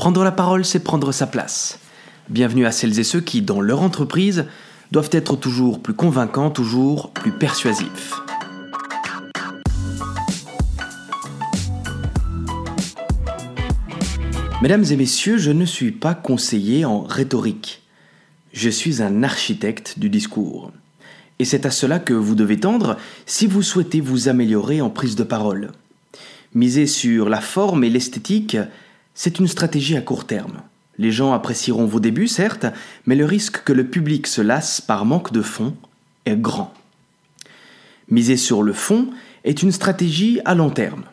Prendre la parole, c'est prendre sa place. Bienvenue à celles et ceux qui, dans leur entreprise, doivent être toujours plus convaincants, toujours plus persuasifs. Mesdames et messieurs, je ne suis pas conseiller en rhétorique. Je suis un architecte du discours. Et c'est à cela que vous devez tendre si vous souhaitez vous améliorer en prise de parole. Miser sur la forme et l'esthétique, c'est une stratégie à court terme. Les gens apprécieront vos débuts, certes, mais le risque que le public se lasse par manque de fond est grand. Miser sur le fond est une stratégie à long terme.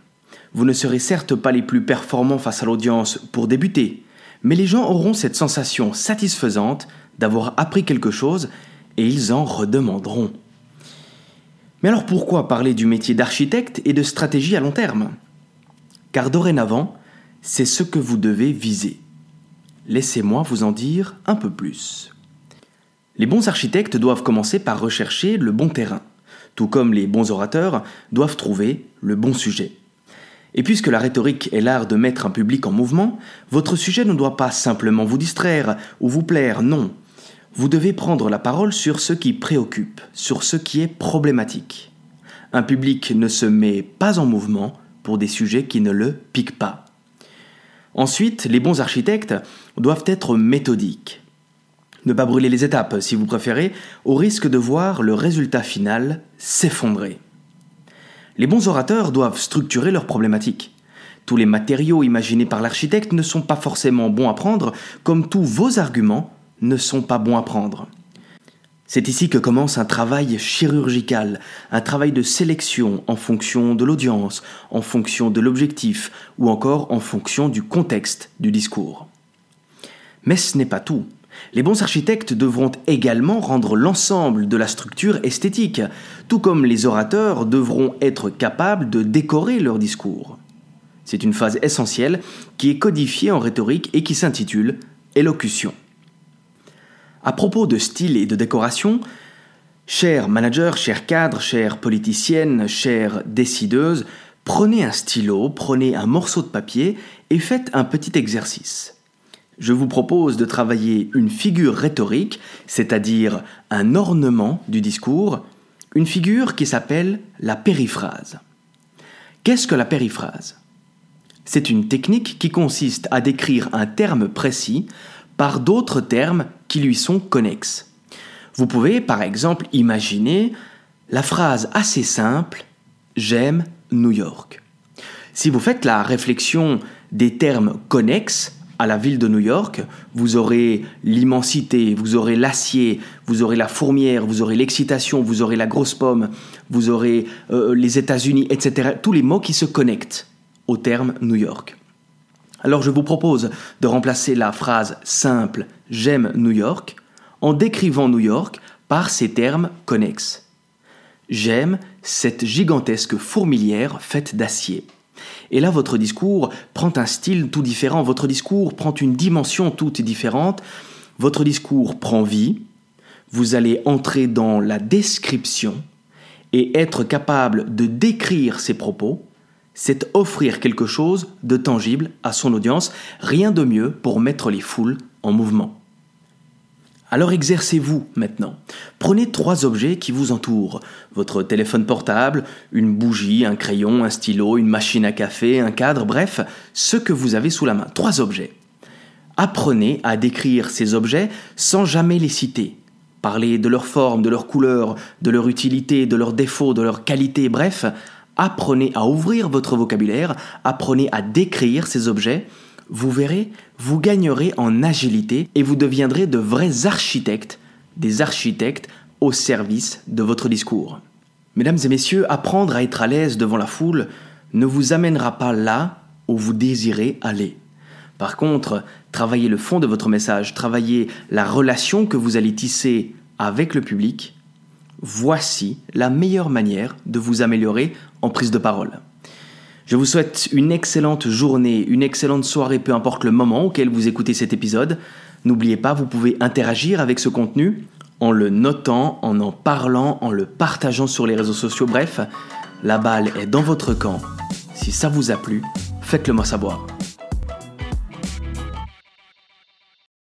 Vous ne serez certes pas les plus performants face à l'audience pour débuter, mais les gens auront cette sensation satisfaisante d'avoir appris quelque chose et ils en redemanderont. Mais alors pourquoi parler du métier d'architecte et de stratégie à long terme? Car dorénavant, c'est ce que vous devez viser. Laissez-moi vous en dire un peu plus. Les bons architectes doivent commencer par rechercher le bon terrain, tout comme les bons orateurs doivent trouver le bon sujet. Et puisque la rhétorique est l'art de mettre un public en mouvement, votre sujet ne doit pas simplement vous distraire ou vous plaire, non. Vous devez prendre la parole sur ce qui préoccupe, sur ce qui est problématique. Un public ne se met pas en mouvement pour des sujets qui ne le piquent pas. Ensuite, les bons architectes doivent être méthodiques. Ne pas brûler les étapes, si vous préférez, au risque de voir le résultat final s'effondrer. Les bons orateurs doivent structurer leurs problématiques. Tous les matériaux imaginés par l'architecte ne sont pas forcément bons à prendre, comme tous vos arguments ne sont pas bons à prendre. C'est ici que commence un travail chirurgical, un travail de sélection en fonction de l'audience, en fonction de l'objectif ou encore en fonction du contexte du discours. Mais ce n'est pas tout. Les bons architectes devront également rendre l'ensemble de la structure esthétique, tout comme les orateurs devront être capables de décorer leur discours. C'est une phase essentielle qui est codifiée en rhétorique et qui s'intitule élocution. À propos de style et de décoration, chers managers, chers cadres, chères politiciennes, chères décideuses, prenez un stylo, prenez un morceau de papier et faites un petit exercice. Je vous propose de travailler une figure rhétorique, c'est-à-dire un ornement du discours, une figure qui s'appelle la périphrase. Qu'est-ce que la périphrase? C'est une technique qui consiste à décrire un terme précis par d'autres termes qui lui sont connexes. Vous pouvez par exemple imaginer la phrase assez simple J'aime New York. Si vous faites la réflexion des termes connexes à la ville de New York, vous aurez l'immensité, vous aurez l'acier, vous aurez la fourmière, vous aurez l'excitation, vous aurez la grosse pomme, vous aurez euh, les États-Unis, etc. Tous les mots qui se connectent au terme New York. Alors je vous propose de remplacer la phrase simple J'aime New York en décrivant New York par ces termes connexes. J'aime cette gigantesque fourmilière faite d'acier. Et là, votre discours prend un style tout différent, votre discours prend une dimension toute différente, votre discours prend vie, vous allez entrer dans la description et être capable de décrire ses propos. C'est offrir quelque chose de tangible à son audience, rien de mieux pour mettre les foules en mouvement. Alors exercez-vous maintenant. Prenez trois objets qui vous entourent. Votre téléphone portable, une bougie, un crayon, un stylo, une machine à café, un cadre, bref, ce que vous avez sous la main. Trois objets. Apprenez à décrire ces objets sans jamais les citer. Parlez de leur forme, de leur couleur, de leur utilité, de leurs défauts, de leur qualité, bref, apprenez à ouvrir votre vocabulaire, apprenez à décrire ces objets, vous verrez, vous gagnerez en agilité et vous deviendrez de vrais architectes, des architectes au service de votre discours. Mesdames et messieurs, apprendre à être à l'aise devant la foule ne vous amènera pas là où vous désirez aller. Par contre, travaillez le fond de votre message, travaillez la relation que vous allez tisser avec le public, voici la meilleure manière de vous améliorer en prise de parole. Je vous souhaite une excellente journée, une excellente soirée, peu importe le moment auquel vous écoutez cet épisode. N'oubliez pas, vous pouvez interagir avec ce contenu en le notant, en en parlant, en le partageant sur les réseaux sociaux. Bref, la balle est dans votre camp. Si ça vous a plu, faites-le moi savoir.